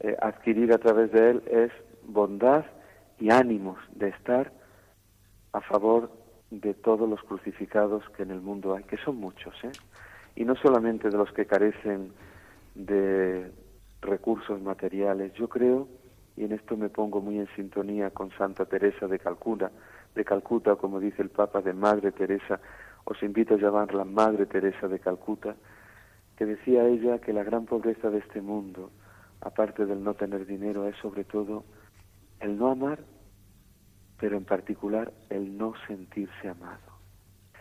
eh, adquirir a través de él es bondad y ánimos de estar a favor de todos los crucificados que en el mundo hay, que son muchos, ¿eh? y no solamente de los que carecen de recursos materiales. Yo creo, y en esto me pongo muy en sintonía con Santa Teresa de Calcuta, de Calcuta, como dice el Papa de Madre Teresa, os invito a llamarla Madre Teresa de Calcuta, que decía ella que la gran pobreza de este mundo, aparte del no tener dinero, es sobre todo el no amar, pero en particular el no sentirse amado.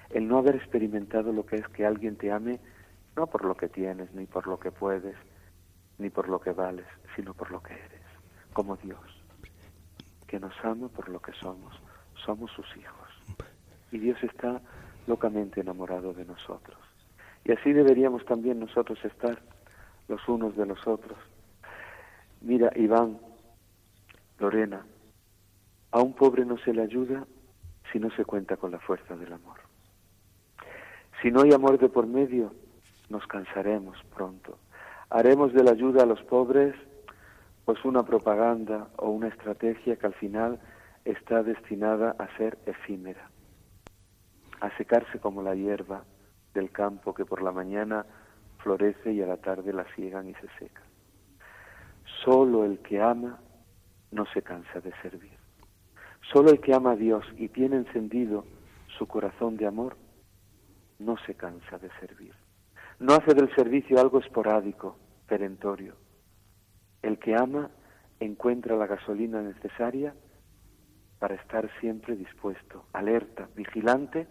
El no haber experimentado lo que es que alguien te ame no por lo que tienes, ni por lo que puedes, ni por lo que vales, sino por lo que eres, como Dios, que nos ama por lo que somos. Somos sus hijos. Y Dios está locamente enamorado de nosotros. Y así deberíamos también nosotros estar los unos de los otros. Mira, Iván, Lorena, A un pobre no se le ayuda si no se cuenta con la fuerza del amor. Si no hay amor de por medio, nos cansaremos pronto. Haremos de la ayuda a los pobres pues una propaganda o una estrategia que al final está destinada a ser efímera, a secarse como la hierba del campo que por la mañana florece y a la tarde la ciegan y se seca. Solo el que ama no se cansa de servir. Solo el que ama a Dios y tiene encendido su corazón de amor no se cansa de servir. No hace del servicio algo esporádico, perentorio. El que ama encuentra la gasolina necesaria para estar siempre dispuesto, alerta, vigilante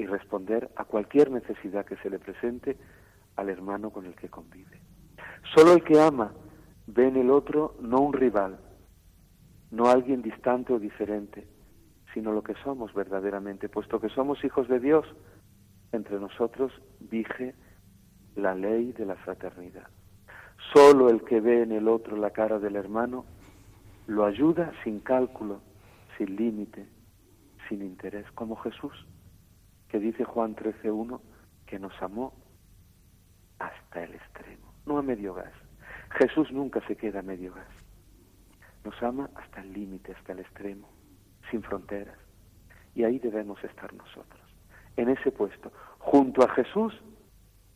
y responder a cualquier necesidad que se le presente al hermano con el que convive. Solo el que ama ve en el otro no un rival, no alguien distante o diferente, sino lo que somos verdaderamente, puesto que somos hijos de Dios, entre nosotros vige la ley de la fraternidad. Solo el que ve en el otro la cara del hermano lo ayuda sin cálculo, sin límite, sin interés, como Jesús, que dice Juan 13.1 que nos amó hasta el extremo, no a medio gas. Jesús nunca se queda a medio gas. Nos ama hasta el límite, hasta el extremo, sin fronteras. Y ahí debemos estar nosotros, en ese puesto, junto a Jesús,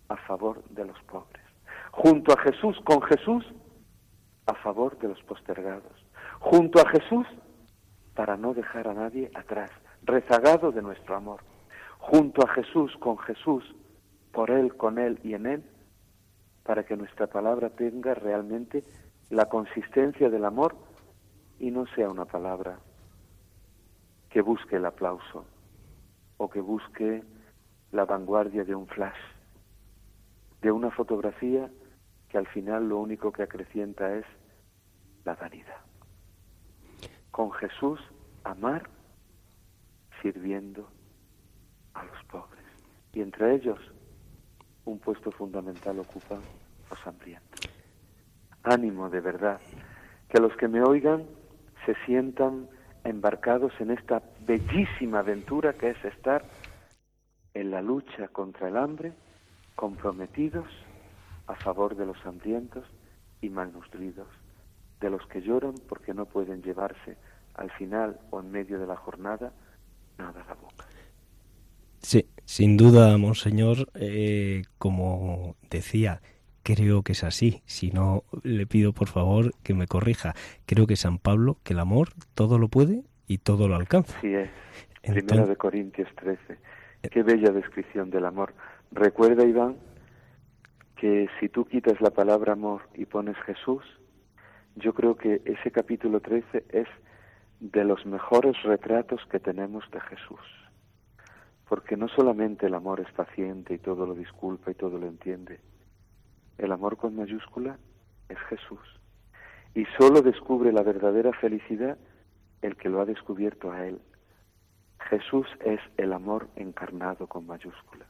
a favor de los pobres. Junto a Jesús, con Jesús, a favor de los postergados. Junto a Jesús, para no dejar a nadie atrás, rezagado de nuestro amor. Junto a Jesús, con Jesús, por Él, con Él y en Él, para que nuestra palabra tenga realmente la consistencia del amor y no sea una palabra que busque el aplauso o que busque la vanguardia de un flash, de una fotografía que al final lo único que acrecienta es la vanidad. Con Jesús amar sirviendo a los pobres. Y entre ellos un puesto fundamental ocupan los hambrientos. Ánimo de verdad, que los que me oigan se sientan embarcados en esta bellísima aventura que es estar en la lucha contra el hambre, comprometidos a favor de los hambrientos y malnutridos, de los que lloran porque no pueden llevarse al final o en medio de la jornada nada a la boca. Sí, sin duda, monseñor, eh, como decía, creo que es así. Si no, le pido por favor que me corrija. Creo que San Pablo, que el amor todo lo puede y todo lo alcanza. Sí es. Primera de Corintios 13. Qué bella descripción del amor. Recuerda, Iván, que si tú quitas la palabra amor y pones Jesús, yo creo que ese capítulo 13 es de los mejores retratos que tenemos de Jesús. Porque no solamente el amor es paciente y todo lo disculpa y todo lo entiende. El amor con mayúscula es Jesús. Y solo descubre la verdadera felicidad el que lo ha descubierto a Él. Jesús es el amor encarnado con mayúscula.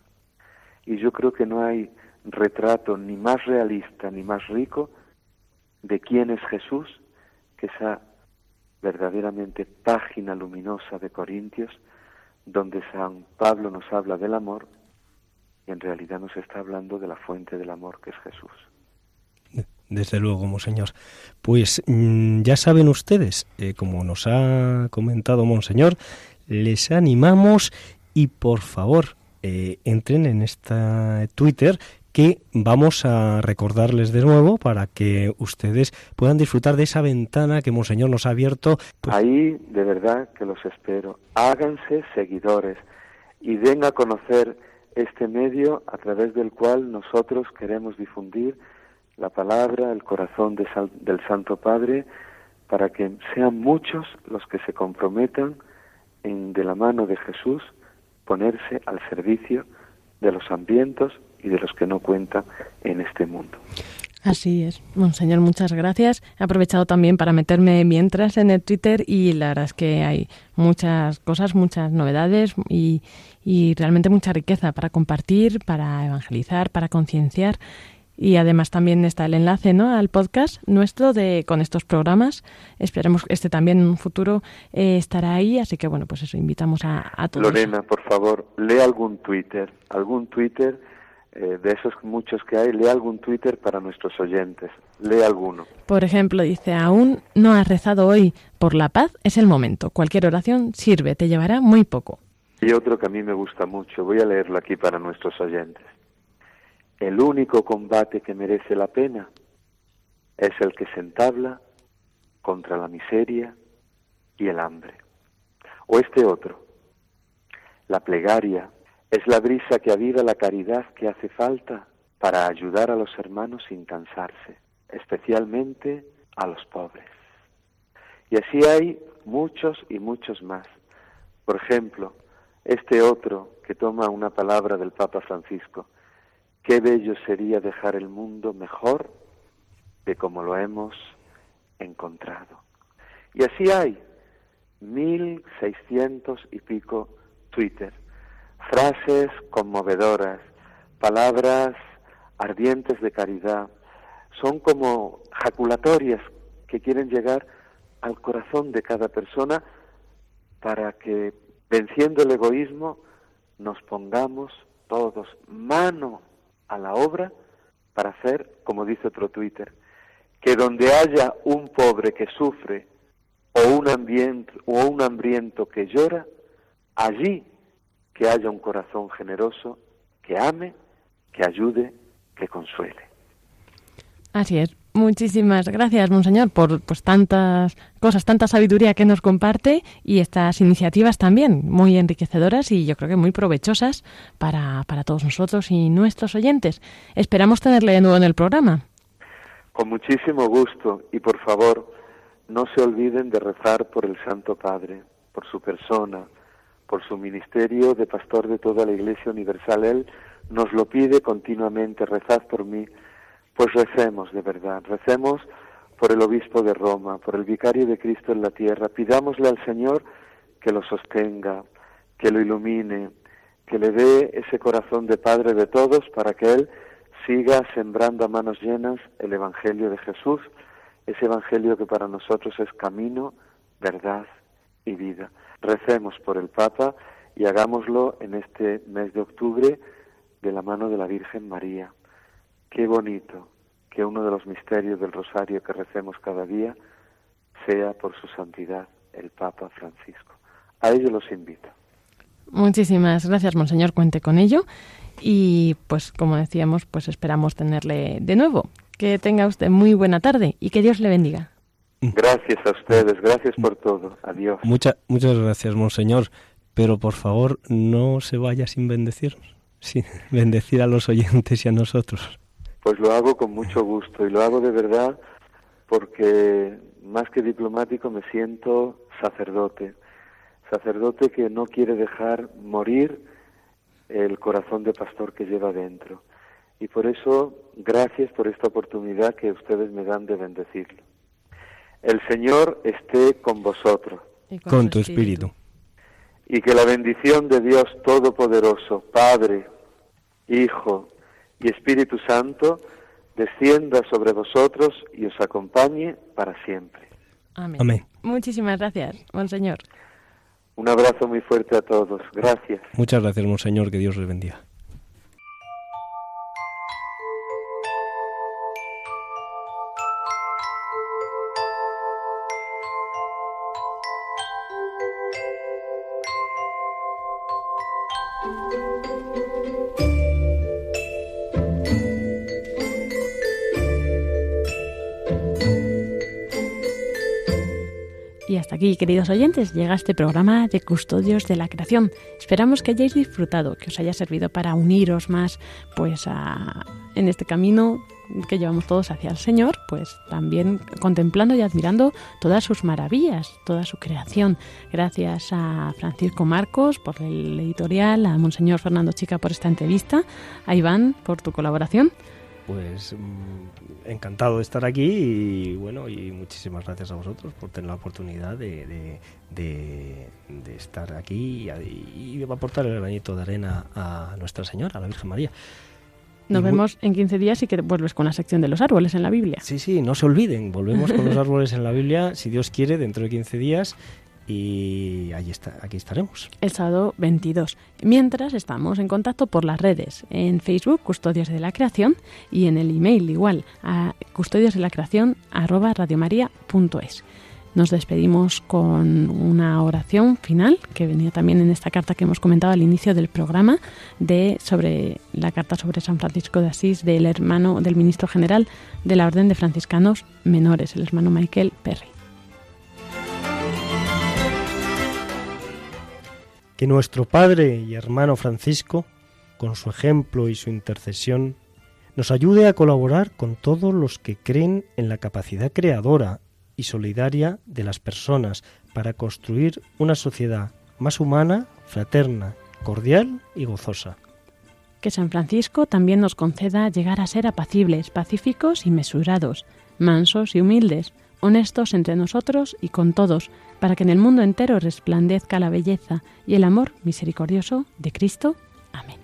Y yo creo que no hay retrato ni más realista ni más rico de quién es Jesús que esa verdaderamente página luminosa de Corintios donde San Pablo nos habla del amor y en realidad nos está hablando de la fuente del amor que es Jesús. Desde luego, Monseñor. Pues mm, ya saben ustedes, eh, como nos ha comentado Monseñor, les animamos y por favor eh, entren en esta Twitter que vamos a recordarles de nuevo para que ustedes puedan disfrutar de esa ventana que Monseñor nos ha abierto. Pues Ahí de verdad que los espero. Háganse seguidores y den a conocer este medio a través del cual nosotros queremos difundir la palabra, el corazón del Santo Padre, para que sean muchos los que se comprometan en, de la mano de Jesús ponerse al servicio de los hambrientos y de los que no cuentan en este mundo. Así es. Monseñor, muchas gracias. He aprovechado también para meterme mientras en el Twitter y la verdad es que hay muchas cosas, muchas novedades y, y realmente mucha riqueza para compartir, para evangelizar, para concienciar Y además también está el enlace ¿no? al podcast nuestro de con estos programas. Esperemos que este también en un futuro eh, estará ahí, así que bueno, pues eso, invitamos a, a todos. Lorena, por favor, lee algún Twitter, algún Twitter eh, de esos muchos que hay, lee algún Twitter para nuestros oyentes, lee alguno. Por ejemplo, dice, aún no has rezado hoy por la paz, es el momento. Cualquier oración sirve, te llevará muy poco. Y otro que a mí me gusta mucho, voy a leerlo aquí para nuestros oyentes. El único combate que merece la pena es el que se entabla contra la miseria y el hambre. O este otro, la plegaria es la brisa que aviva la caridad que hace falta para ayudar a los hermanos sin cansarse, especialmente a los pobres. Y así hay muchos y muchos más. Por ejemplo, este otro que toma una palabra del Papa Francisco, Qué bello sería dejar el mundo mejor de como lo hemos encontrado. Y así hay mil seiscientos y pico Twitter, frases conmovedoras, palabras ardientes de caridad, son como jaculatorias que quieren llegar al corazón de cada persona para que, venciendo el egoísmo, nos pongamos todos mano a la obra para hacer, como dice otro Twitter, que donde haya un pobre que sufre o un, hambriento, o un hambriento que llora, allí que haya un corazón generoso que ame, que ayude, que consuele. Así es. Muchísimas gracias, Monseñor, por pues tantas cosas, tanta sabiduría que nos comparte y estas iniciativas también muy enriquecedoras y yo creo que muy provechosas para, para todos nosotros y nuestros oyentes. Esperamos tenerle de nuevo en el programa. Con muchísimo gusto y por favor, no se olviden de rezar por el Santo Padre, por su persona, por su ministerio de pastor de toda la Iglesia Universal. Él nos lo pide continuamente, rezad por mí pues recemos de verdad, recemos por el obispo de Roma, por el vicario de Cristo en la tierra, pidámosle al Señor que lo sostenga, que lo ilumine, que le dé ese corazón de Padre de todos para que Él siga sembrando a manos llenas el Evangelio de Jesús, ese Evangelio que para nosotros es camino, verdad y vida. Recemos por el Papa y hagámoslo en este mes de octubre de la mano de la Virgen María. Qué bonito que uno de los misterios del rosario que recemos cada día sea por su santidad el Papa Francisco. A ello los invito. Muchísimas gracias, Monseñor. Cuente con ello. Y pues, como decíamos, pues esperamos tenerle de nuevo. Que tenga usted muy buena tarde y que Dios le bendiga. Gracias a ustedes, gracias por todo. Adiós. muchas gracias, Monseñor. Pero por favor, no se vaya sin bendecirnos, sin bendecir a los oyentes y a nosotros. Pues lo hago con mucho gusto y lo hago de verdad porque más que diplomático me siento sacerdote, sacerdote que no quiere dejar morir el corazón de pastor que lleva dentro. Y por eso, gracias por esta oportunidad que ustedes me dan de bendecirlo. El Señor esté con vosotros. con, con tu espíritu. Y que la bendición de Dios Todopoderoso, Padre, Hijo y Espíritu Santo descienda sobre vosotros y os acompañe para siempre. Amén. Muchísimas gracias, Monseñor. Un abrazo muy fuerte a todos. Gracias. Muchas gracias, Monseñor. Que Dios les bendiga. Queridos oyentes, llega este programa de Custodios de la Creación. Esperamos que hayáis disfrutado, que os haya servido para uniros más pues en este camino que llevamos todos hacia el Señor, pues también contemplando y admirando todas sus maravillas, toda su creación. Gracias a Francisco Marcos por el editorial, a Monseñor Fernando Chica por esta entrevista, a Iván por tu colaboración pues mm, encantado de estar aquí y bueno, y muchísimas gracias a vosotros por tener la oportunidad de, de, estar aquí y, y, aportar el granito de arena a Nuestra Señora, a la Virgen María. Nos vemos en 15 días y que vuelves con la sección de los árboles en la Biblia. Sí, sí, no se olviden, volvemos con los árboles en la Biblia, si Dios quiere, dentro de 15 días y está, aquí estaremos. El sábado 22. Mientras estamos en contacto por las redes, en Facebook, Custodios de la Creación, y en el email igual, a custodios de la creación Nos despedimos con una oración final que venía también en esta carta que hemos comentado al inicio del programa de sobre la carta sobre San Francisco de Asís del hermano del ministro general de la Orden de Franciscanos Menores, el hermano Michael Perry. Que nuestro Padre y hermano Francisco, con su ejemplo y su intercesión, nos ayude a colaborar con todos los que creen en la capacidad creadora y solidaria de las personas para construir una sociedad más humana, fraterna, cordial y gozosa. Que San Francisco también nos conceda llegar a ser apacibles, pacíficos y mesurados, mansos y humildes, honestos entre nosotros y con todos, para que en el mundo entero resplandezca la belleza y el amor misericordioso de Cristo. Amén.